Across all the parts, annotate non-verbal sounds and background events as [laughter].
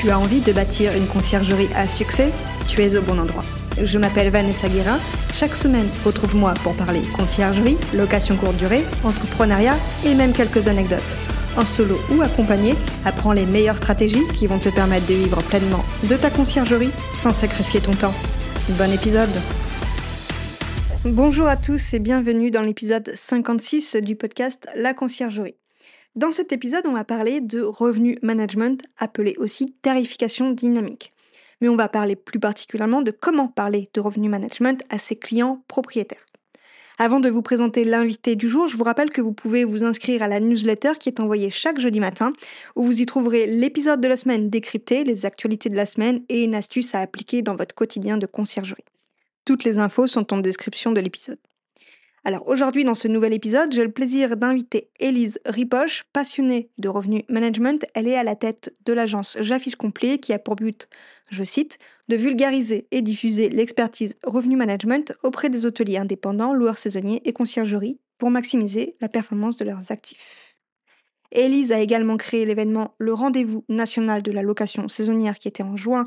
Tu as envie de bâtir une conciergerie à succès Tu es au bon endroit. Je m'appelle Vanessa Guérin. Chaque semaine, retrouve-moi pour parler conciergerie, location courte durée, entrepreneuriat et même quelques anecdotes. En solo ou accompagné, apprends les meilleures stratégies qui vont te permettre de vivre pleinement de ta conciergerie sans sacrifier ton temps. Bon épisode Bonjour à tous et bienvenue dans l'épisode 56 du podcast La conciergerie. Dans cet épisode, on va parler de revenu management, appelé aussi tarification dynamique. Mais on va parler plus particulièrement de comment parler de revenu management à ses clients propriétaires. Avant de vous présenter l'invité du jour, je vous rappelle que vous pouvez vous inscrire à la newsletter qui est envoyée chaque jeudi matin, où vous y trouverez l'épisode de la semaine décrypté, les actualités de la semaine et une astuce à appliquer dans votre quotidien de conciergerie. Toutes les infos sont en description de l'épisode. Alors aujourd'hui, dans ce nouvel épisode, j'ai le plaisir d'inviter Élise Ripoche, passionnée de revenu management. Elle est à la tête de l'agence J'affiche complet qui a pour but, je cite, de vulgariser et diffuser l'expertise revenu management auprès des hôteliers indépendants, loueurs saisonniers et conciergeries pour maximiser la performance de leurs actifs. Élise a également créé l'événement Le Rendez-vous national de la location saisonnière qui était en juin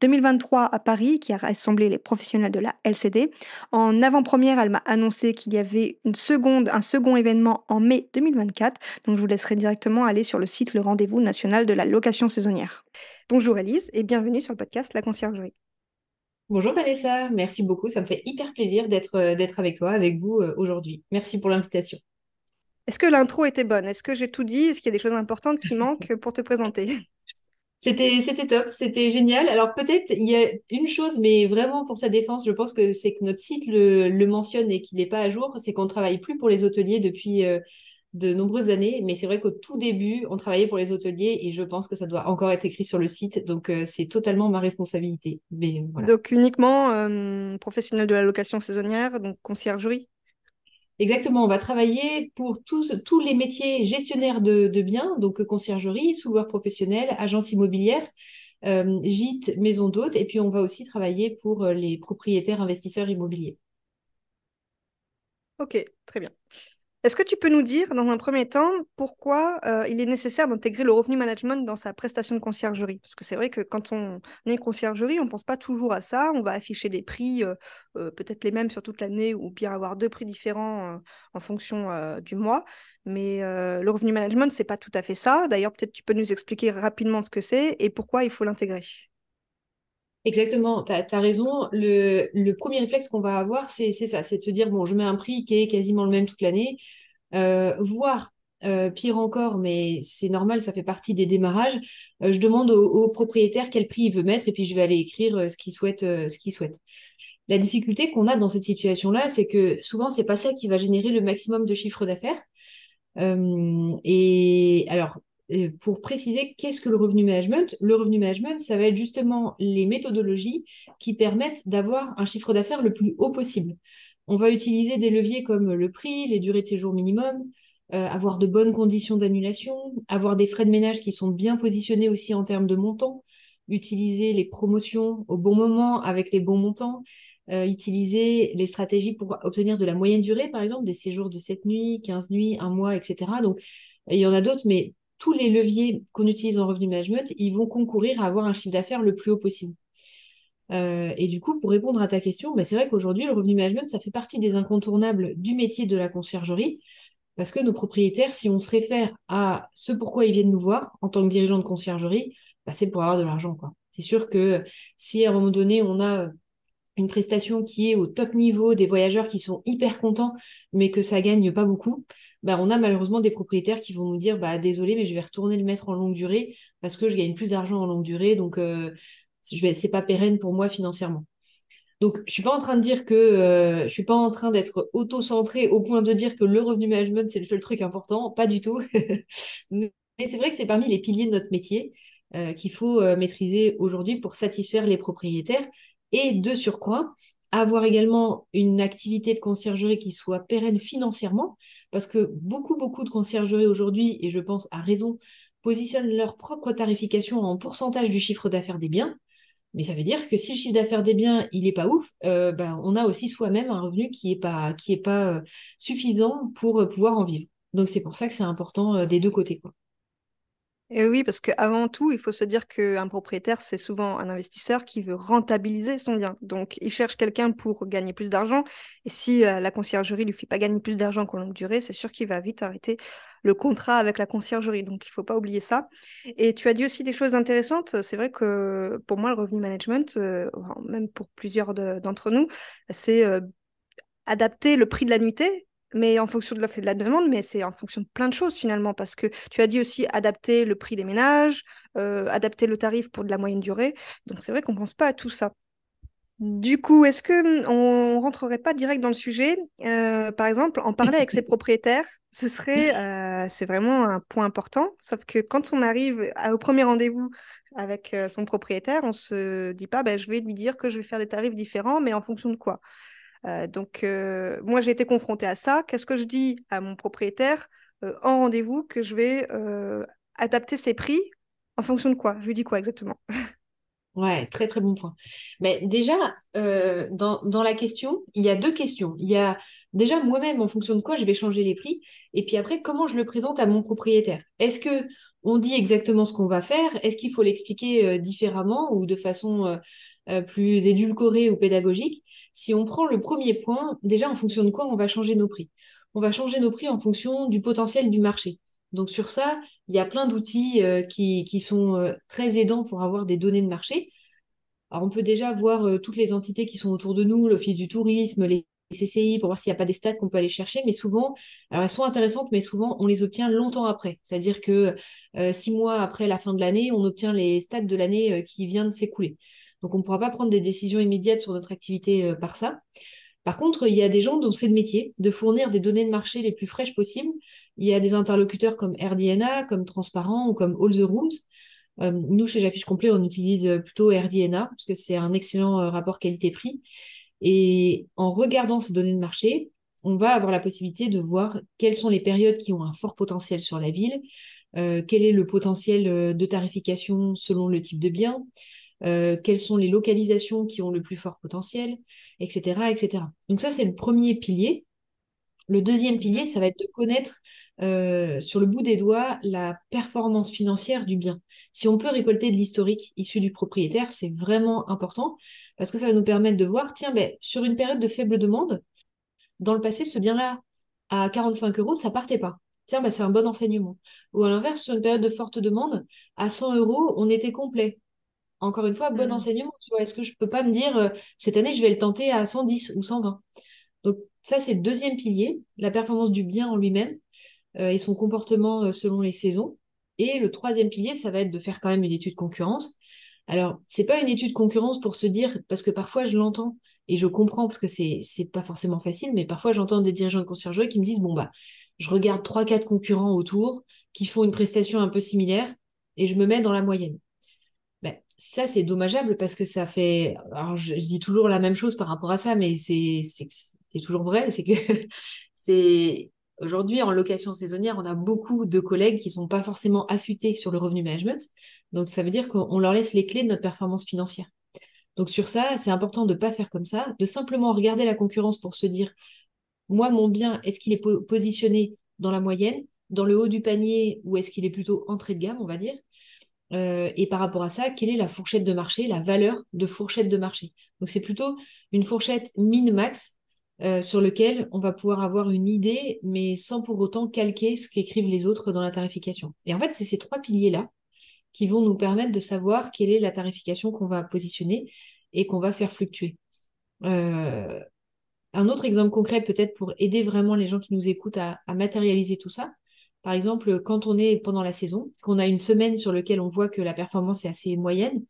2023 à Paris, qui a rassemblé les professionnels de la LCD. En avant-première, elle m'a annoncé qu'il y avait une seconde, un second événement en mai 2024. Donc je vous laisserai directement aller sur le site Le Rendez-vous national de la location saisonnière. Bonjour Élise et bienvenue sur le podcast La Conciergerie. Bonjour Vanessa, merci beaucoup. Ça me fait hyper plaisir d'être euh, avec toi, avec vous euh, aujourd'hui. Merci pour l'invitation. Est-ce que l'intro était bonne? Est-ce que j'ai tout dit? Est-ce qu'il y a des choses importantes qui manquent pour te présenter? [laughs] C'était, c'était top, c'était génial. Alors peut-être il y a une chose, mais vraiment pour sa défense, je pense que c'est que notre site le, mentionne et qu'il n'est pas à jour, c'est qu'on ne travaille plus pour les hôteliers depuis euh, de nombreuses années. Mais c'est vrai qu'au tout début, on travaillait pour les hôteliers et je pense que ça doit encore être écrit sur le site. Donc euh, c'est totalement ma responsabilité. Mais, Donc uniquement euh, professionnel de la location saisonnière, donc conciergerie? Exactement, on va travailler pour tous, tous les métiers gestionnaires de, biens, donc conciergerie, sous-loueur professionnel, agence immobilière, euh, gîte, maison d'hôte, et puis on va aussi travailler pour euh, les propriétaires investisseurs immobiliers. Ok, très bien. Est-ce que tu peux nous dire, dans un premier temps, pourquoi euh, il est nécessaire d'intégrer le revenu management dans sa prestation de conciergerie? Parce que c'est vrai que quand on est conciergerie, on ne pense pas toujours à ça. On va afficher des prix, euh, euh, peut-être les mêmes sur toute l'année, ou bien avoir deux prix différents en fonction du mois. Mais le revenu management, ce n'est pas tout à fait ça. D'ailleurs, peut-être tu peux nous expliquer rapidement ce que c'est et pourquoi il faut l'intégrer. Exactement, tu as, raison. Le, premier réflexe qu'on va avoir, c'est ça, c'est de se dire, bon, je mets un prix qui est quasiment le même toute l'année, euh, voire euh, pire encore, mais c'est normal, ça fait partie des démarrages. Euh, je demande au, propriétaire quel prix il veut mettre et puis je vais aller écrire ce qu'il souhaite, ce qu'il souhaite. La difficulté qu'on a dans cette situation-là, c'est que souvent, c'est pas ça qui va générer le maximum de chiffre d'affaires. et alors, pour préciser qu'est-ce que le revenu management, le revenu management, ça va être justement les méthodologies qui permettent d'avoir un chiffre d'affaires le plus haut possible. On va utiliser des leviers comme le prix, les durées de séjour minimum, euh, avoir de bonnes conditions d'annulation, avoir des frais de ménage qui sont bien positionnés aussi en termes de montant, utiliser les promotions au bon moment avec les bons montants, euh, utiliser les stratégies pour obtenir de la moyenne durée, par exemple, des séjours de 7 nuits, 15 nuits, un mois, etc. Donc, il y en a d'autres, mais tous les leviers qu'on utilise en revenu management, ils vont concourir à avoir un chiffre d'affaires le plus haut possible. Euh, et du coup, pour répondre à ta question, bah, c'est vrai qu'aujourd'hui, le revenu management, ça fait partie des incontournables du métier de la conciergerie, parce que nos propriétaires, si on se réfère à ce pourquoi ils viennent nous voir en tant que dirigeant de conciergerie, bah, c'est pour avoir de l'argent. C'est sûr que si à un moment donné, on a une prestation qui est au top niveau, des voyageurs qui sont hyper contents, mais que ça gagne pas beaucoup, bah, on a malheureusement des propriétaires qui vont nous dire bah désolé, mais je vais retourner le mettre en longue durée parce que je gagne plus d'argent en longue durée, donc euh, c'est pas pérenne pour moi financièrement. Donc, je suis pas en train de dire que euh, je suis pas en train d'être auto-centré au point de dire que le revenu management c'est le seul truc important, pas du tout. [laughs] mais c'est vrai que c'est parmi les piliers de notre métier. qu'il faut maîtriser aujourd'hui pour satisfaire les propriétaires et de surcroît avoir également une activité de conciergerie qui soit pérenne financièrement, parce que beaucoup, beaucoup de conciergeries aujourd'hui, et je pense à raison, positionnent leur propre tarification en pourcentage du chiffre d'affaires des biens. Mais ça veut dire que si le chiffre d'affaires des biens, il n'est pas ouf, euh, ben, on a aussi soi-même un revenu qui n'est pas, qui est pas euh, suffisant pour euh, pouvoir en vivre. Donc c'est pour ça que c'est important des deux côtés. Quoi. Et oui, parce qu'avant tout, il faut se dire qu'un propriétaire, c'est souvent un investisseur qui veut rentabiliser son bien. Donc, il cherche quelqu'un pour gagner plus d'argent. Et si euh, la conciergerie ne lui fait pas gagner plus d'argent qu'en longue durée, c'est sûr qu'il va vite arrêter le contrat avec la conciergerie. Donc, il ne faut pas oublier ça. Et tu as dit aussi des choses intéressantes. C'est vrai que pour moi, le revenu management, euh, même pour plusieurs d'entre nous, c'est euh, adapter le prix de la nuitée mais en fonction de l'offre et de la demande, mais c'est en fonction de plein de choses finalement, parce que tu as dit aussi adapter le prix des ménages, euh, adapter le tarif pour de la moyenne durée. Donc c'est vrai qu'on ne pense pas à tout ça. Du coup, est-ce que hum, on rentrerait pas direct dans le sujet? Euh, Par exemple, en parler avec ses [laughs] propriétaires, ce serait, euh, c'est vraiment un point important. Sauf que quand on arrive au premier rendez-vous avec son propriétaire, on se dit pas, ben, je vais lui dire que je vais faire des tarifs différents, mais en fonction de quoi? Euh, donc, euh, moi, j'ai été confrontée à ça. Qu'est-ce que je dis à mon propriétaire euh, en rendez-vous que je vais adapter ses prix en fonction de quoi? Je lui dis quoi exactement? Ouais, très très bon point. Mais déjà, dans, dans, la question, il y a deux questions. Il y a déjà moi-même en fonction de quoi je vais changer les prix, et puis après comment je le présente à mon propriétaire? Est-ce que on dit exactement ce qu'on va faire Est-ce qu'il faut l'expliquer différemment ou de façon euh, plus édulcoré ou pédagogique? Si on prend le premier point, déjà en fonction de quoi on va changer nos prix? On va changer nos prix en fonction du potentiel du marché. Donc sur ça, il y a plein d'outils euh, qui, qui, sont euh, très aidants pour avoir des données de marché. Alors on peut déjà voir toutes les entités qui sont autour de nous, l'Office du tourisme, les CCI, pour voir s'il n'y a pas des stats qu'on peut aller chercher, mais souvent, alors elles sont intéressantes, mais souvent on les obtient longtemps après. C'est-à-dire que six mois après la fin de l'année, on obtient les stats de l'année qui vient de s'écouler. Donc, on ne pourra pas prendre des décisions immédiates sur notre activité euh, par ça. Par contre, il y a des gens dont c'est le métier de fournir des données de marché les plus fraîches possibles. Il y a des interlocuteurs comme RDNA, comme Transparent ou comme All the Rooms. Euh, nous, chez J'affiche Complet, on utilise plutôt RDNA parce que c'est un excellent euh, rapport qualité-prix. Et en regardant ces données de marché, on va avoir la possibilité de voir quelles sont les périodes qui ont un fort potentiel sur la ville, quel est le potentiel de tarification selon le type de bien, euh, quelles sont les localisations qui ont le plus fort potentiel, etc. etc. Donc ça, c'est le premier pilier. Le deuxième pilier, ça va être de connaître euh, sur le bout des doigts la performance financière du bien. Si on peut récolter de l'historique issu du propriétaire, c'est vraiment important parce que ça va nous permettre de voir, tiens, ben, sur une période de faible demande, dans le passé, ce bien-là, à 45 euros, ça partait pas. Tiens, ben, c'est un bon enseignement. Ou à l'inverse, sur une période de forte demande, à 100 euros, on était complet. Encore une fois, bon mmh. enseignement. Est-ce que je ne peux pas me dire, euh, cette année, je vais le tenter à 110 ou 120 Donc, ça, c'est le deuxième pilier, la performance du bien en lui-même euh, et son comportement euh, selon les saisons. Et le troisième pilier, ça va être de faire quand même une étude concurrence. Alors, c'est pas une étude concurrence pour se dire, parce que parfois je l'entends et je comprends parce que c'est c'est pas forcément facile, mais parfois j'entends des dirigeants de conciergerie qui me disent bon bah je regarde trois quatre concurrents autour qui font une prestation un peu similaire et je me mets dans la moyenne ça, c'est dommageable parce que ça fait. Alors, je, dis toujours la même chose par rapport à ça, mais c'est toujours vrai. C'est que [laughs] c'est. Aujourd'hui, en location saisonnière, on a beaucoup de collègues qui ne sont pas forcément affûtés sur le revenu management. Donc, ça veut dire qu'on leur laisse les clés de notre performance financière. Donc, sur ça, c'est important de ne pas faire comme ça, de simplement regarder la concurrence pour se dire moi, mon bien, est-ce qu'il est positionné dans la moyenne, dans le haut du panier, ou est-ce qu'il est plutôt entrée de gamme, on va dire? Euh, et par rapport à ça, quelle est la fourchette de marché, la valeur de fourchette de marché? Donc c'est plutôt une fourchette min-max euh, sur lequel on va pouvoir avoir une idée, mais sans pour autant calquer ce qu'écrivent les autres dans la tarification. Et en fait, c'est ces trois piliers-là qui vont nous permettre de savoir quelle est la tarification qu'on va positionner et qu'on va faire fluctuer. Euh, un autre exemple concret, peut-être pour aider vraiment les gens qui nous écoutent à matérialiser tout ça, par exemple, quand on est pendant la saison, qu'on a une semaine sur laquelle on voit que la performance est assez moyenne,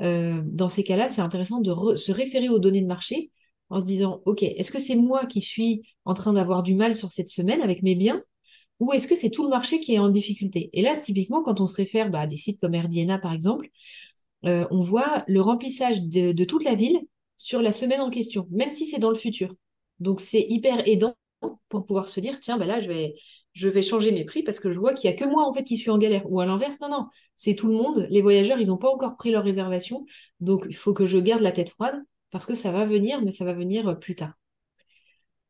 euh, dans ces cas-là, c'est intéressant de se référer aux données de marché en se disant, OK, est-ce que c'est moi qui suis en train d'avoir du mal sur cette semaine avec mes biens ou est-ce que c'est tout le marché qui est en difficulté? Et là, typiquement, quand on se réfère bah, à des sites comme RDNA, par exemple, euh, on voit le remplissage de, toute la ville sur la semaine en question, même si c'est dans le futur. Donc, c'est hyper aidant pour pouvoir se dire, tiens, bah là, je vais, je vais changer mes prix parce que je vois qu'il n'y a que moi, en fait, qui suis en galère. Ou à l'inverse, non, non, c'est tout le monde. Les voyageurs, ils n'ont pas encore pris leur réservation. Donc, il faut que je garde la tête froide parce que ça va venir, mais ça va venir euh, plus tard.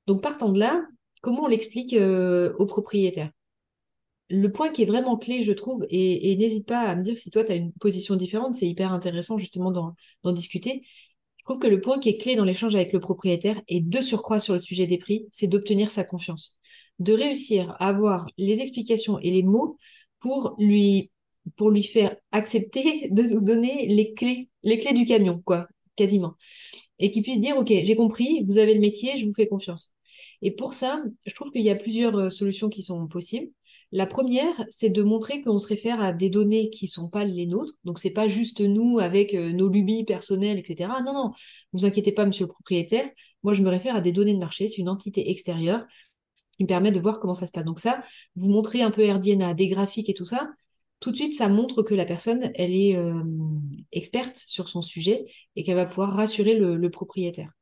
Donc, partant de là, comment on l'explique euh, aux propriétaires le point qui est vraiment clé, je trouve, et, n'hésite pas à me dire si toi, tu as une position différente, c'est hyper intéressant justement d'en discuter. Je trouve que le point qui est clé dans l'échange avec le propriétaire, et de surcroît sur le sujet des prix, c'est d'obtenir sa confiance. De réussir à avoir les explications et les mots pour lui, pour lui faire accepter [laughs] de nous donner les clés, les clés du camion, quoi, quasiment. Et qu'il puisse dire, OK, j'ai compris, vous avez le métier, je vous fais confiance. Et pour ça, je trouve qu'il y a plusieurs euh, solutions qui sont possibles. La première, c'est de montrer qu'on se réfère à des données qui ne sont pas les nôtres. Donc, ce n'est pas juste nous avec euh, nos lubies personnelles, etc. Non, non, vous inquiétez pas, monsieur le propriétaire. Moi, je me réfère à des données de marché. C'est une entité extérieure qui me permet de voir comment ça se passe. Donc, ça, vous montrez un peu RDNA, des graphiques et tout ça. Tout de suite, ça montre que la personne, elle est euh, experte sur son sujet et qu'elle va pouvoir rassurer le propriétaire.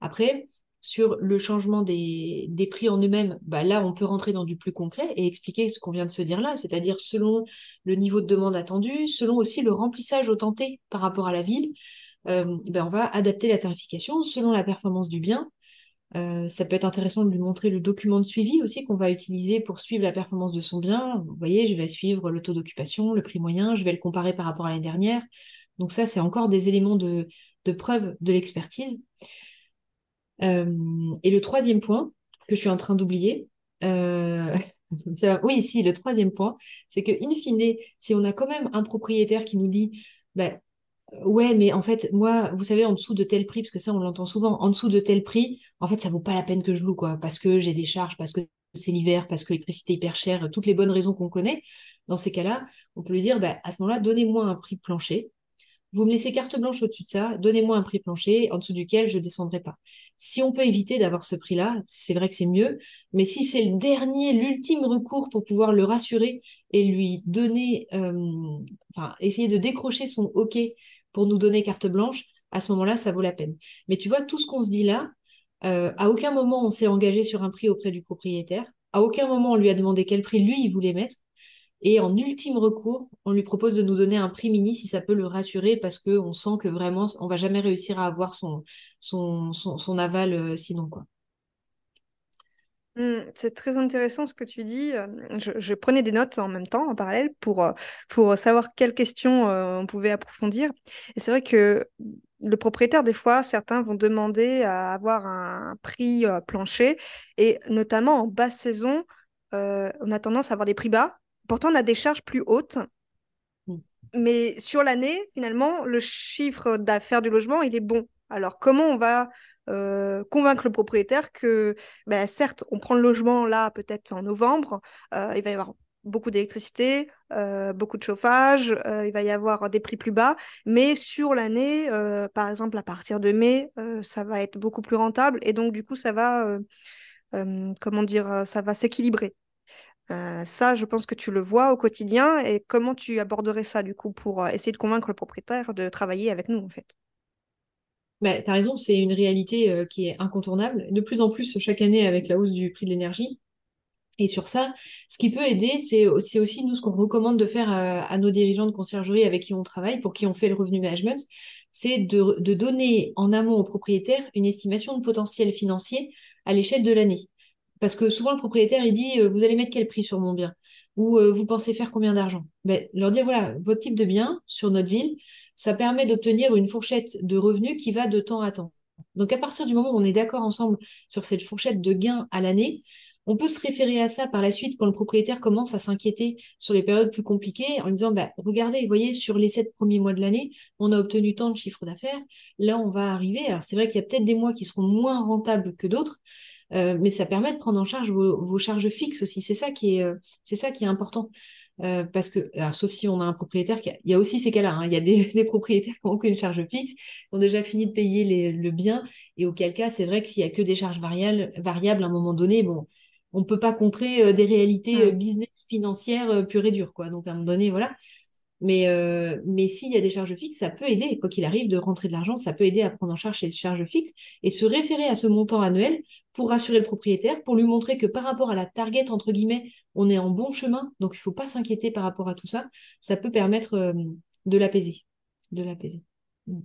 Après, sur le changement des, prix en eux-mêmes, bah là, on peut rentrer dans du plus concret et expliquer ce qu'on vient de se dire là, c'est-à-dire selon le niveau de demande attendu, selon aussi le remplissage au tenté par rapport à la ville, euh, ben on va adapter la tarification selon la performance du bien. Euh, ça peut être intéressant de lui montrer le document de suivi aussi qu'on va utiliser pour suivre la performance de son bien. Vous voyez, je vais suivre le taux d'occupation, le prix moyen, je vais le comparer par rapport à l'année dernière. Donc ça, c'est encore des éléments de, preuve de l'expertise. Euh, et le troisième point que je suis en train d'oublier, euh, [laughs] oui, si, le troisième point, c'est que, in fine, si on a quand même un propriétaire qui nous dit, bah, ouais, mais en fait, moi, vous savez, en dessous de tel prix, parce que ça, on l'entend souvent, en dessous de tel prix, en fait, ça vaut pas la peine que je loue, quoi, parce que j'ai des charges, parce que c'est l'hiver, parce que l'électricité est hyper chère, toutes les bonnes raisons qu'on connaît. Dans ces cas-là, on peut lui dire, bah, à ce moment-là, donnez-moi un prix plancher vous me laissez carte blanche au-dessus de ça, donnez-moi un prix plancher en dessous duquel je ne descendrai pas. Si on peut éviter d'avoir ce prix-là, c'est vrai que c'est mieux, mais si c'est le dernier, l'ultime recours pour pouvoir le rassurer et lui donner, euh, enfin, essayer de décrocher son OK pour nous donner carte blanche, à ce moment-là, ça vaut la peine. Mais tu vois, tout ce qu'on se dit là, euh, à aucun moment on s'est engagé sur un prix auprès du propriétaire, à aucun moment on lui a demandé quel prix lui il voulait mettre. Et en ultime recours, on lui propose de nous donner un prix mini si ça peut le rassurer parce qu'on sent que vraiment, on va jamais réussir à avoir son, aval euh, sinon. quoi. Mmh, c'est très intéressant ce que tu dis. Je, prenais des notes en même temps, en parallèle, pour, pour savoir quelles questions on pouvait approfondir. Et c'est vrai que le propriétaire, des fois, certains vont demander à avoir un prix plancher. Et notamment en basse saison, on a tendance à avoir des prix bas Pourtant, on a des charges plus hautes. Mm. Mais sur l'année, finalement, le chiffre d'affaires du logement, il est bon. Alors, comment on va euh, convaincre le propriétaire que, ben, certes, on prend le logement là, peut-être en novembre, euh, il va y avoir beaucoup d'électricité, euh, beaucoup de chauffage, il va y avoir des prix plus bas, mais sur l'année, par exemple, à partir de mai, ça va être beaucoup plus rentable et donc, du coup, ça va, comment dire, ça va s'équilibrer. Ça, je pense que tu le vois au quotidien. Et comment tu aborderais ça, du coup, pour essayer de convaincre le propriétaire de travailler avec nous, en fait? Bah, tu as raison, c'est une réalité euh, qui est incontournable. De plus en plus, chaque année, avec la hausse du prix de l'énergie. Et sur ça, ce qui peut aider, c'est aussi nous ce qu'on recommande de faire à, nos dirigeants de conciergerie avec qui on travaille, pour qui on fait le revenu management, c'est de, de donner en amont aux propriétaires une estimation de potentiel financier à l'échelle de l'année. Parce que souvent, le propriétaire, il dit, euh, vous allez mettre quel prix sur mon bien? Ou euh, vous pensez faire combien d'argent? Ben, Leur dire, voilà, votre type de bien sur notre ville, ça permet d'obtenir une fourchette de revenus qui va de temps à temps. Donc, à partir du moment où on est d'accord ensemble sur cette fourchette de gains à l'année, on peut se référer à ça par la suite quand le propriétaire commence à s'inquiéter sur les périodes plus compliquées en disant bah, regardez, vous voyez, sur les sept premiers mois de l'année, on a obtenu tant de chiffres d'affaires. Là, on va arriver. Alors, c'est vrai qu'il y a peut-être des mois qui seront moins rentables que d'autres, euh, mais ça permet de prendre en charge vos, charges fixes aussi. C'est ça qui est, euh, c'est ça qui est important. Euh, parce que, alors, sauf si on a un propriétaire, qui il y a aussi ces cas-là, hein. il y a des, [laughs] propriétaires qui n'ont aucune charge fixe, qui ont déjà fini de payer le bien, et auquel cas, c'est vrai que s'il n'y a que des charges variables, variables à un moment donné, bon, on peut pas contrer des réalités business financières pures et dures, quoi. Donc à un moment donné, voilà. Mais, euh, mais s'il y a des charges fixes, ça peut aider, quoi qu'il arrive, de rentrer de l'argent, ça peut aider à prendre en charge ces charges fixes et se référer à ce montant annuel pour rassurer le propriétaire, pour lui montrer que par rapport à la target, entre guillemets, on est en bon chemin, donc il ne faut pas s'inquiéter par rapport à tout ça. Ça peut permettre euh, de l'apaiser. De l'apaiser. Mm.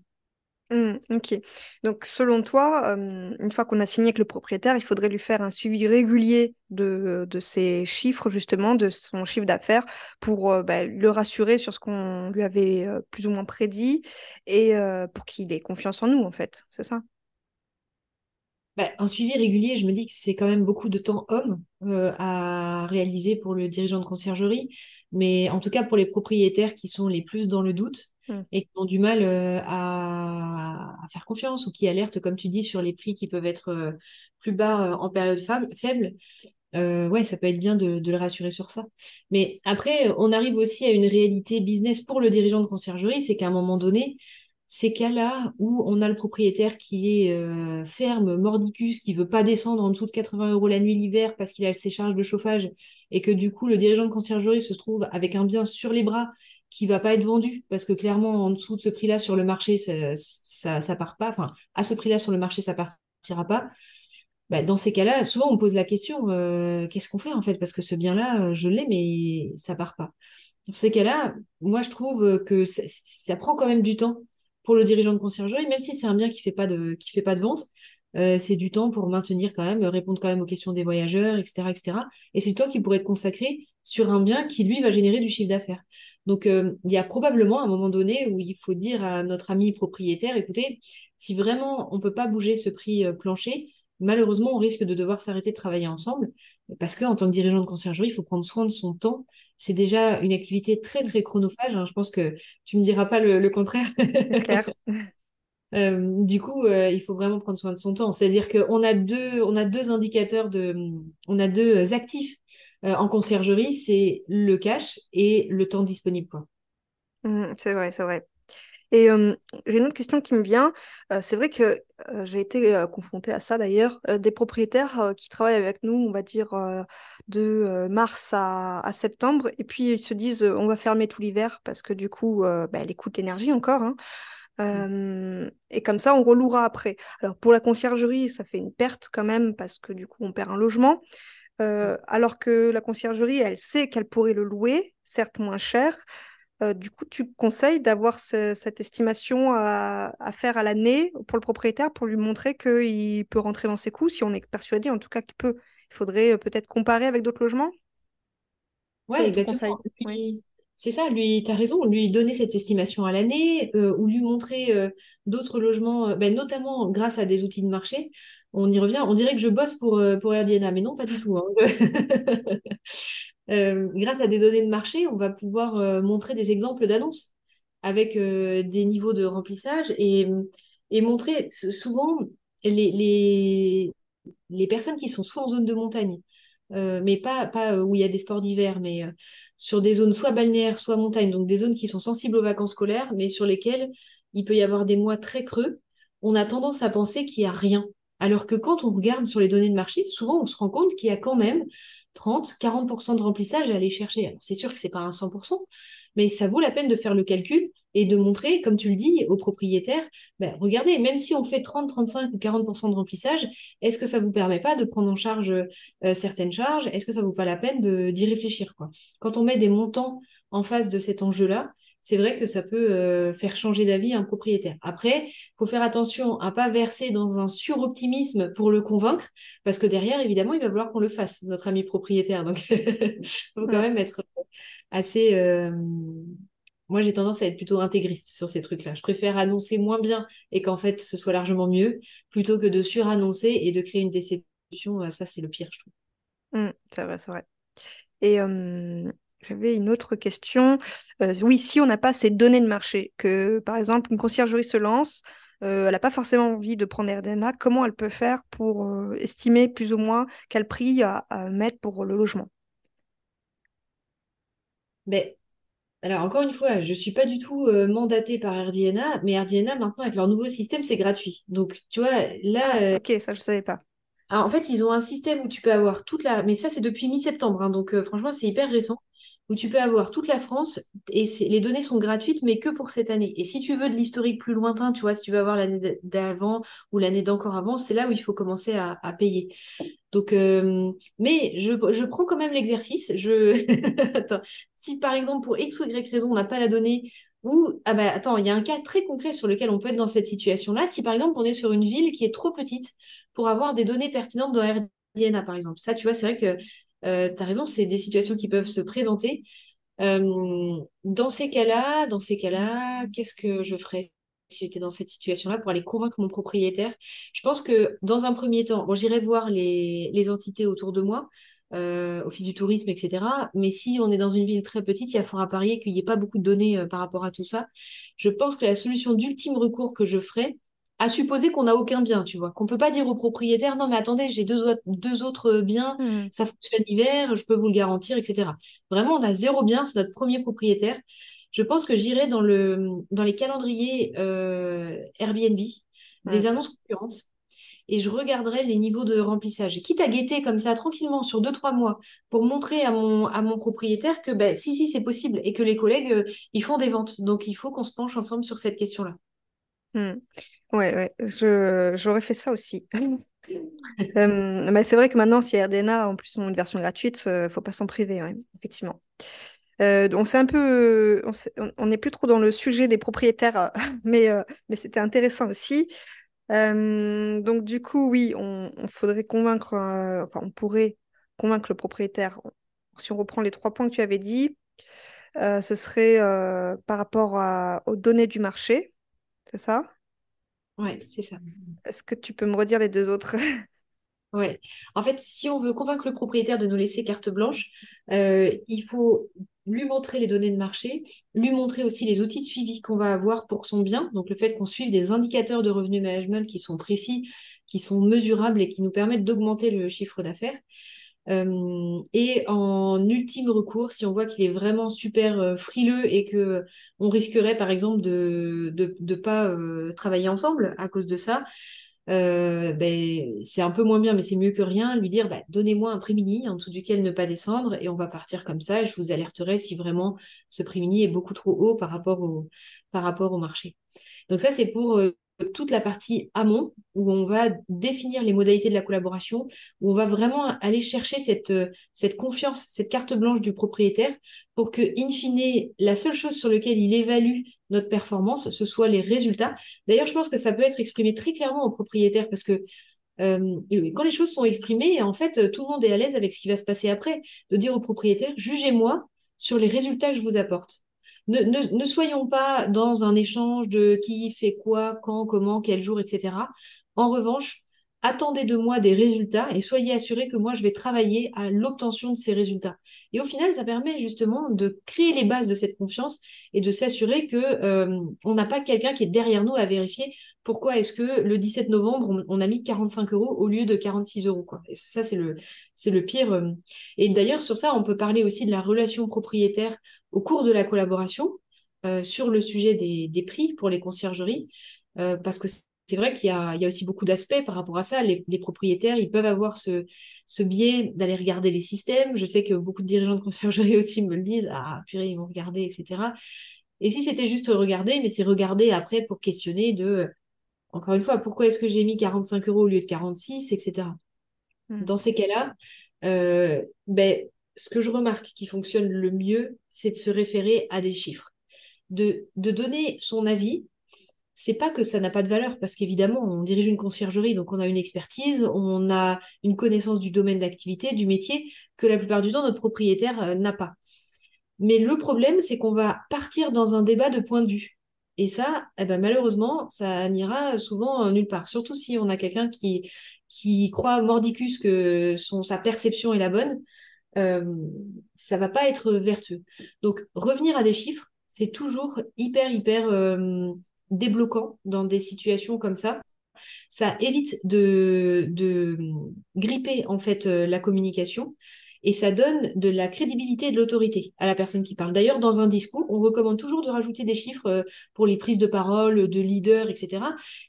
Mmh, ok. Donc, selon toi, une fois qu'on a signé avec le propriétaire, il faudrait lui faire un suivi régulier de, ses chiffres, justement, de son chiffre d'affaires, pour bah, le rassurer sur ce qu'on lui avait plus ou moins prédit et pour qu'il ait confiance en nous, en fait. C'est ça? Bah, un suivi régulier, je me dis que c'est quand même beaucoup de temps homme à réaliser pour le dirigeant de conciergerie, mais en tout cas pour les propriétaires qui sont les plus dans le doute Mmh. et qui ont du mal euh, à, faire confiance ou qui alertent, comme tu dis, sur les prix qui peuvent être euh, plus bas euh, en période faible, ouais, ça peut être bien de, le rassurer sur ça. Mais après, on arrive aussi à une réalité business pour le dirigeant de conciergerie, c'est qu'à un moment donné, ces cas-là où on a le propriétaire qui est ferme, mordicus, qui veut pas descendre en dessous de 80 euros la nuit l'hiver parce qu'il a ses charges de chauffage et que du coup le dirigeant de conciergerie se trouve avec un bien sur les bras qui va pas être vendu parce que clairement en dessous de ce prix-là sur le marché ça, ça, part pas, enfin à ce prix-là sur le marché ça partira pas. Bah, dans ces cas-là, souvent on pose la question euh, qu'est-ce qu'on fait en fait? Parce que ce bien-là, je l'ai, mais ça part pas. Dans ces cas-là, moi je trouve que ça, ça prend quand même du temps pour le dirigeant de conciergerie, même si c'est un bien qui fait pas de, qui fait pas de vente, euh, c'est du temps pour maintenir quand même, répondre quand même aux questions des voyageurs, etc. etc. Et c'est du temps qui pourrait être consacré sur un bien qui, lui, va générer du chiffre d'affaires. Donc, euh, il y a probablement un moment donné où il faut dire à notre ami propriétaire, écoutez, si vraiment on ne peut pas bouger ce prix euh, plancher, malheureusement, on risque de devoir s'arrêter de travailler ensemble parce qu'en tant que dirigeant de conciergerie, il faut prendre soin de son temps. C'est déjà une activité très, très chronophage. Hein. Je pense que tu ne me diras pas le, le contraire. C'est clair. [laughs] euh, du coup, euh, il faut vraiment prendre soin de son temps. C'est-à-dire qu'on a deux, on a deux indicateurs, de, on a deux actifs euh, en conciergerie, c'est le cash et le temps disponible. Mmh, c'est vrai, c'est vrai. Et j'ai une autre question qui me vient. C'est vrai que j'ai été confrontée à ça d'ailleurs. Des propriétaires qui travaillent avec nous, on va dire de mars à, septembre, et puis ils se disent on va fermer tout l'hiver parce que du coup, bah, les coûts de l'énergie encore. hein. Euh, et comme ça, on relouera après. Alors pour la conciergerie, ça fait une perte quand même parce que du coup, on perd un logement. Euh, alors que la conciergerie, elle sait qu'elle pourrait le louer, certes moins cher. Euh, du coup, tu conseilles d'avoir ce- cette estimation à, à faire à l'année pour le propriétaire pour lui montrer qu'il peut rentrer dans ses coûts, si on est persuadé en tout cas qu'il peut. Il faudrait peut-être comparer avec d'autres logements. Ouais, exactement. Oui. Lui- C'est ça, lui, tu as raison, lui donner cette estimation à l'année euh, ou lui montrer euh, d'autres logements, euh, ben, notamment grâce à des outils de marché. On y revient, on dirait que je bosse pour, pour Airbnb, mais non, pas du tout. hein. [laughs] Grâce à des données de marché, on va pouvoir montrer des exemples d'annonces avec des niveaux de remplissage et, montrer souvent les, personnes qui sont soit en zone de montagne, mais pas, pas où il y a des sports d'hiver, mais sur des zones soit balnéaires, soit montagne, donc des zones qui sont sensibles aux vacances scolaires, mais sur lesquelles il peut y avoir des mois très creux, on a tendance à penser qu'il n'y a rien. Alors que quand on regarde sur les données de marché, souvent on se rend compte qu'il y a quand même 30-40% de remplissage à aller chercher. Alors c'est sûr que c'est pas un 100%, mais ça vaut la peine de faire le calcul et de montrer, comme tu le dis, aux propriétaires, ben, regardez, même si on fait 30, 35 ou 40% de remplissage, est-ce que ça vous permet pas de prendre en charge euh, certaines charges? Est-ce que ça vaut pas la peine d'y réfléchir, quoi? Quand on met des montants en face de cet enjeu-là, c'est vrai que ça peut euh, faire changer d'avis un propriétaire. Après, il faut faire attention à pas verser dans un suroptimisme pour le convaincre, parce que derrière, évidemment, il va falloir qu'on le fasse, notre ami propriétaire. Donc, il [laughs] faut quand même être assez... euh, Moi, j'ai tendance à être plutôt intégriste sur ces trucs-là. Je préfère annoncer moins bien et qu'en fait, ce soit largement mieux, plutôt que de surannoncer et de créer une déception. Euh, Ça, c'est le pire, je trouve. Mm, c'est vrai, c'est vrai. Et euh, j'avais une autre question. Euh, oui, si on n'a pas ces données de marché, que par exemple une conciergerie se lance, euh, elle n'a pas forcément envie de prendre RDNA, comment elle peut faire pour estimer plus ou moins quel prix à, à mettre pour le logement? Mais Alors, encore une fois, je ne suis pas du tout euh, mandatée par RDNA, mais RDNA, maintenant, avec leur nouveau système, c'est gratuit. Donc, tu vois, là, euh, ok, ça je savais pas. Alors, en fait, ils ont un système où tu peux avoir toute la... Mais ça, c'est depuis mi-septembre, hein, donc euh, franchement, c'est hyper récent, où tu peux avoir toute la France, et les données sont gratuites, mais que pour cette année. Et si tu veux de l'historique plus lointain, tu vois, si tu veux avoir l'année d'avant ou l'année d'encore avant, c'est là où il faut commencer à, payer. Donc, euh, mais je, je prends quand même l'exercice. Je... [laughs] Si par exemple, pour X ou Y raison, on n'a pas la donnée, ou, ah bah attends, il y a un cas très concret sur lequel on peut être dans cette situation-là. Si par exemple, on est sur une ville qui est trop petite, pour avoir des données pertinentes dans RDNA, par exemple. Ça, tu vois, c'est vrai que tu as raison, c'est des situations qui peuvent se présenter. Euh, dans ces cas-là, dans ces cas-là, qu'est-ce que je ferais si j'étais dans cette situation-là pour aller convaincre mon propriétaire? Je pense que dans un premier temps, bon, j'irai voir les, entités autour de moi, euh, au fil du tourisme, etc. Mais si on est dans une ville très petite, il y a fort à parier qu'il n'y ait pas beaucoup de données euh, par rapport à tout ça. Je pense que la solution d'ultime recours que je ferais, à supposer qu'on n'a aucun bien, tu vois. Qu'on peut pas dire au propriétaire, non, mais attendez, j'ai deux, autres- deux autres biens, Hmm. ça fonctionne l'hiver, je peux vous le garantir, etc. Vraiment, on a zéro bien, c'est notre premier propriétaire. Je pense que j'irai dans le, dans les calendriers euh, Airbnb, des annonces concurrentes, et je regarderai les niveaux de remplissage. Et quitte à guetter comme ça, tranquillement, sur deux, trois mois, pour montrer à mon, à mon propriétaire que, ben, si, si, c'est possible, et que les collègues, euh, ils font des ventes. Donc, il faut qu'on se penche ensemble sur cette question-là. Hmm. Ouais, ouais, je, j'aurais fait ça aussi. [laughs] Euh, mais c'est vrai que maintenant, si RDNA en plus ont une version gratuite, euh, faut pas s'en priver, effectivement. Euh, c'est un peu, on on on n'est plus trop dans le sujet des propriétaires, [laughs] mais, mais c'était intéressant aussi. Donc du coup, oui, on, on faudrait convaincre, enfin on pourrait convaincre le propriétaire. Si on reprend les trois points que tu avais dit, ce serait par rapport aux données du marché, c'est ça? Ouais, c'est ça. Est-ce que tu peux me redire les deux autres? [laughs] Ouais. En fait, si on veut convaincre le propriétaire de nous laisser carte blanche, euh, il faut lui montrer les données de marché, lui montrer aussi les outils de suivi qu'on va avoir pour son bien. Donc, le fait qu'on suive des indicateurs de revenu management qui sont précis, qui sont mesurables et qui nous permettent d'augmenter le chiffre d'affaires. Euh, et en ultime recours, si on voit qu'il est vraiment super euh, frileux et que on risquerait, par exemple, de de, de pas euh, travailler ensemble à cause de ça, ben, c'est un peu moins bien, mais c'est mieux que rien, lui dire bah, donnez-moi un prix mini en dessous duquel ne pas descendre et on va partir comme ça et je vous alerterai si vraiment ce prix mini est beaucoup trop haut par rapport au, par rapport au marché. Donc ça, c'est pour toute la partie amont où on va définir les modalités de la collaboration, où on va vraiment aller chercher cette, euh, cette confiance, cette carte blanche du propriétaire pour que, in fine, la seule chose sur laquelle il évalue notre performance, ce soit les résultats. D'ailleurs, je pense que ça peut être exprimé très clairement au propriétaire parce que euh, quand les choses sont exprimées, en fait, tout le monde est à l'aise avec ce qui va se passer après, de dire au propriétaire, jugez-moi sur les résultats que je vous apporte. Ne, soyons pas dans un échange de qui fait quoi, quand, comment, quel jour, etc. En revanche, attendez de moi des résultats et soyez assurés que moi, je vais travailler à l'obtention de ces résultats. Et au final, ça permet justement de créer les bases de cette confiance et de s'assurer que euh, on n'a pas quelqu'un qui est derrière nous à vérifier pourquoi est-ce que le 17 novembre, on, a mis 45 euros au lieu de 46 euros. Et ça, c'est le, le pire. euh. Et d'ailleurs, sur ça, on peut parler aussi de la relation propriétaire au cours de la collaboration euh, sur le sujet des, des prix pour les conciergeries, euh, parce que c'est vrai qu'il y a, il y a aussi beaucoup d'aspects par rapport à ça. Les, les propriétaires, ils peuvent avoir ce, ce biais d'aller regarder les systèmes. Je sais que beaucoup de dirigeants de conciergerie [laughs] aussi me le disent. Ah, purée, ils vont regarder, etc. Et si c'était juste regarder, mais c'est regarder après pour questionner de, encore une fois, pourquoi est-ce que j'ai mis 45 euros au lieu de 46, etc. Hmm. Dans ces cas-là, euh, ben, ce que je remarque qui fonctionne le mieux, c'est de se référer à des chiffres. De, de donner son avis, c'est pas que ça n'a pas de valeur, parce qu'évidemment, on dirige une conciergerie, donc on a une expertise, on a une connaissance du domaine d'activité, du métier, que la plupart du temps, notre propriétaire euh, n'a pas. Mais le problème, c'est qu'on va partir dans un débat de point de vue. Et ça, eh ben, malheureusement, ça n'ira souvent nulle part. Surtout si on a quelqu'un qui, qui croit mordicus que son, sa perception est la bonne, euh, ça va pas être vertueux. Donc, revenir à des chiffres, c'est toujours hyper, hyper euh, débloquant dans des situations comme ça. Ça évite de, gripper en fait euh, la communication et ça donne de la crédibilité et de l'autorité à la personne qui parle. D'ailleurs, dans un discours, on recommande toujours de rajouter des chiffres euh, pour les prises de parole de leaders, etc.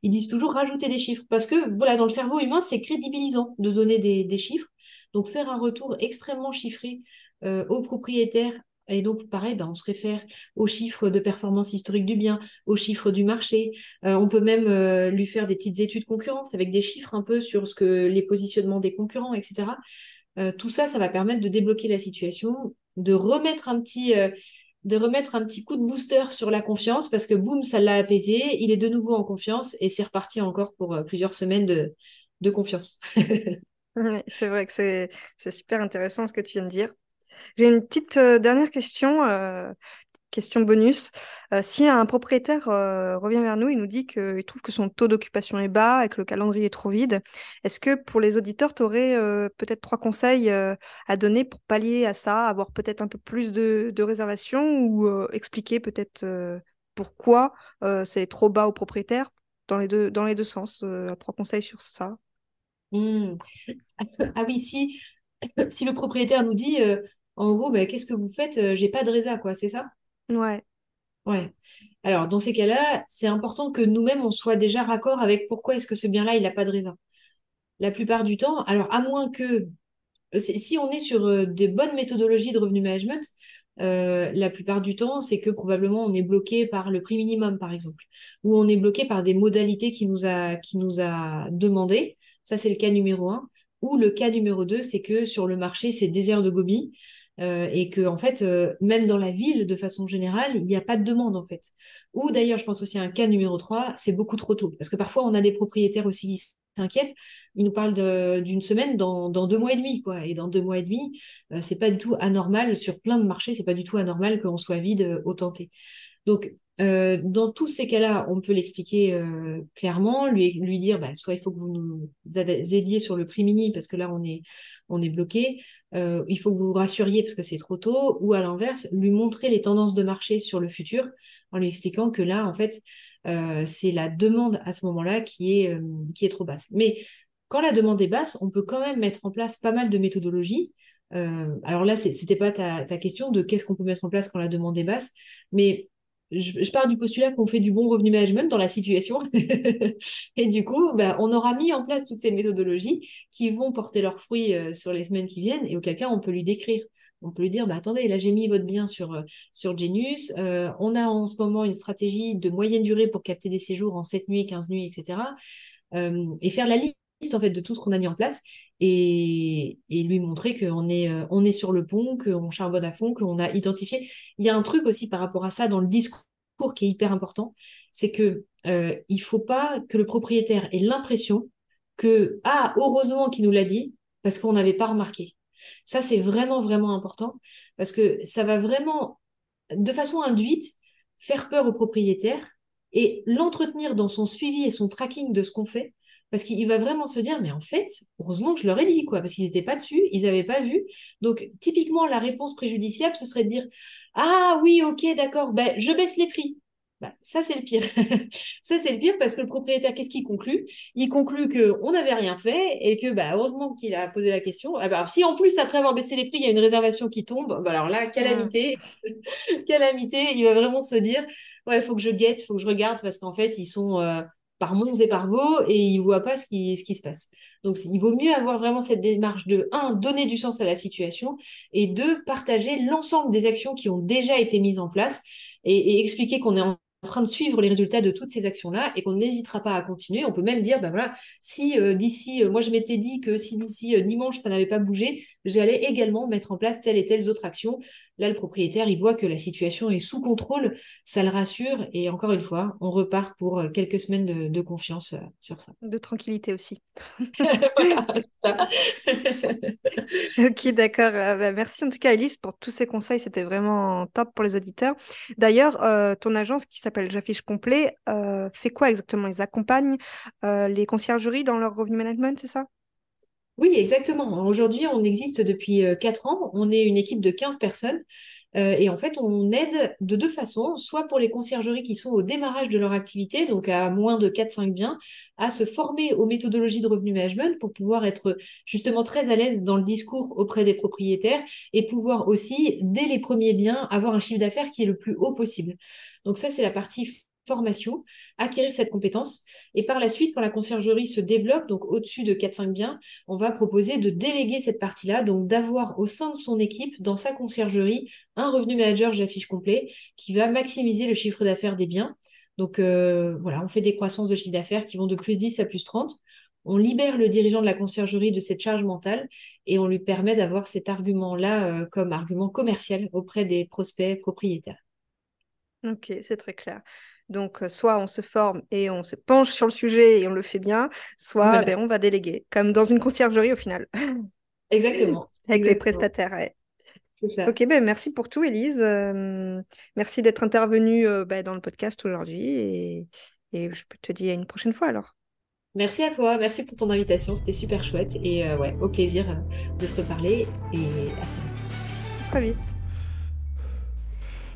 Ils disent toujours rajouter des chiffres parce que voilà, dans le cerveau humain, c'est crédibilisant de donner des, chiffres. Donc faire un retour extrêmement chiffré euh, au propriétaire et donc, pareil, ben, on se réfère aux chiffres de performance historique du bien, aux chiffres du marché. Euh, on peut même euh, lui faire des petites études concurrence avec des chiffres un peu sur ce que les positionnements des concurrents, etc. Euh, tout ça, ça va permettre de débloquer la situation, de remettre un petit, de remettre un petit coup de booster sur la confiance parce que boum, ça l'a apaisé. Il est de nouveau en confiance et c'est reparti encore pour plusieurs semaines de, de confiance. [laughs] c'est vrai que c'est super intéressant ce que tu viens de dire. J'ai une petite euh, dernière question, euh, question bonus. Euh, si un propriétaire revient vers nous, il nous dit qu'il trouve que son taux d'occupation est bas et que le calendrier est trop vide, est-ce que pour les auditeurs, tu aurais peut-être trois conseils à donner pour pallier à ça, avoir peut-être un peu plus de, réservations ou expliquer peut-être pourquoi c'est trop bas au propriétaire dans les deux, dans les deux sens Trois conseils sur ça? Mmh. Ah oui, si, [laughs] si le propriétaire nous dit en gros, bah, qu'est-ce que vous faites euh, J'ai pas de résa, quoi, c'est ça? Ouais. Ouais. Alors, dans ces cas-là, c'est important que nous-mêmes, on soit déjà raccord avec pourquoi est-ce que ce bien-là, il n'a pas de résa. La plupart du temps, alors à moins que, euh, si on est sur euh, des bonnes méthodologies de revenu management, la plupart du temps, c'est que probablement on est bloqué par le prix minimum, par exemple, ou on est bloqué par des modalités qui nous a, qui nous a demandé. Ça, c'est le cas numéro un. Ou le cas numéro deux, c'est que sur le marché, c'est désert de gobi. Euh, et que en fait, euh, même dans la ville, de façon générale, il n'y a pas de demande en fait. Ou d'ailleurs, je pense aussi à un cas numéro 3, c'est beaucoup trop tôt. Parce que parfois, on a des propriétaires aussi qui s'inquiètent. Ils nous parlent d'une semaine dans, deux mois et demi, quoi. Et dans deux mois et demi, euh, c'est pas du tout anormal sur plein de marchés, c'est pas du tout anormal qu'on soit vide au tenté. Donc, euh, dans tous ces cas-là, on peut l'expliquer euh, clairement, lui, lui dire, bah, soit il faut que vous nous aidiez sur le prix mini parce que là on est, on est bloqué, euh, il faut que vous vous rassuriez parce que c'est trop tôt, ou à l'inverse, lui montrer les tendances de marché sur le futur en lui expliquant que là, en fait, c'est la demande à ce moment-là qui est, qui est trop basse. Mais quand la demande est basse, on peut quand même mettre en place pas mal de méthodologies. alors là, c'était pas ta, ta question de qu'est-ce qu'on peut mettre en place quand la demande est basse, mais je, pars du postulat qu'on fait du bon revenu management dans la situation. [laughs] et du coup, bah, on aura mis en place toutes ces méthodologies qui vont porter leurs fruits euh, sur les semaines qui viennent et auquel cas on peut lui décrire. On peut lui dire, bah, attendez, là j'ai mis votre bien sur, euh, sur Genius. Euh, on a en ce moment une stratégie de moyenne durée pour capter des séjours en 7 nuits, 15 nuits, etc. et faire la liste en fait de tout ce qu'on a mis en place et, lui montrer qu'on est, euh, on est sur le pont, qu'on charbonne à fond, qu'on a identifié. Il y a un truc aussi par rapport à ça dans le discours qui est hyper important, c'est que euh, il faut pas que le propriétaire ait l'impression que ah heureusement qu'il nous l'a dit parce qu'on n'avait pas remarqué. Ça c'est vraiment vraiment important parce que ça va vraiment de façon induite faire peur au propriétaire et l'entretenir dans son suivi et son tracking de ce qu'on fait parce qu'il va vraiment se dire, mais en fait, heureusement que je leur ai dit, quoi, parce qu'ils n'étaient pas dessus, ils n'avaient pas vu. Donc, typiquement, la réponse préjudiciable, ce serait de dire, ah oui, ok, d'accord, ben, je baisse les prix. Ben, ça, c'est le pire. [laughs] ça, c'est le pire parce que le propriétaire, qu'est-ce qu'il conclut? Il conclut qu'on n'avait rien fait et que, bah, heureusement qu'il a posé la question. Ah ben, alors, si en plus, après avoir baissé les prix, il y a une réservation qui tombe, ben, alors là, calamité. [laughs] calamité. Il va vraiment se dire, ouais, il faut que je guette, il faut que je regarde parce qu'en fait, ils sont. Euh, par monts et par veaux et ils voient pas ce qui, se passe. Donc, il vaut mieux avoir vraiment cette démarche de, un, donner du sens à la situation et deux, partager l'ensemble des actions qui ont déjà été mises en place et, et expliquer qu'on est en train de suivre les résultats de toutes ces actions-là et qu'on n'hésitera pas à continuer. On peut même dire, ben voilà, si euh, d'ici, euh, moi je m'étais dit que si d'ici euh, dimanche ça n'avait pas bougé, j'allais également mettre en place telle et telle autre action. Là, le propriétaire, il voit que la situation est sous contrôle, ça le rassure et encore une fois, on repart pour quelques semaines de, confiance sur ça. De tranquillité aussi. [laughs] [laughs] ok, d'accord. Bah, merci en tout cas, Elise, pour tous ces conseils. C'était vraiment top pour les auditeurs. D'ailleurs, ton agence qui s'appelle J'affiche complet euh, fait quoi exactement? Ils accompagnent euh, les conciergeries dans leur revenu management, c'est ça? Oui, exactement. Aujourd'hui, on existe depuis 4 ans. On est une équipe de 15 personnes. Euh, et en fait, on aide de deux façons, soit pour les conciergeries qui sont au démarrage de leur activité, donc à moins de 4-5 biens, à se former aux méthodologies de revenu management pour pouvoir être justement très à l'aise dans le discours auprès des propriétaires et pouvoir aussi, dès les premiers biens, avoir un chiffre d'affaires qui est le plus haut possible. Donc ça, c'est la partie formation, acquérir cette compétence. Et par la suite, quand la conciergerie se développe, donc au-dessus de 4-5 biens, on va proposer de déléguer cette partie-là, donc d'avoir au sein de son équipe, dans sa conciergerie, un revenu manager, j'affiche complet, qui va maximiser le chiffre d'affaires des biens. Donc euh, voilà, on fait des croissances de chiffre d'affaires qui vont de plus 10 à plus 30. On libère le dirigeant de la conciergerie de cette charge mentale et on lui permet d'avoir cet argument-là euh, comme argument commercial auprès des prospects propriétaires. Ok, c'est très clair. Donc, euh, soit on se forme et on se penche sur le sujet et on le fait bien, soit ben, on va déléguer, comme dans une conciergerie au final. [laughs] Exactement. Avec les prestataires. C'est ça. Ok, ben merci pour tout, Elise. Euh, merci d'être intervenue euh, ben, dans le podcast aujourd'hui et, et, je peux te dire à une prochaine fois alors. Merci à toi, merci pour ton invitation, c'était super chouette et ouais, au plaisir de se reparler et à très vite. Très vite.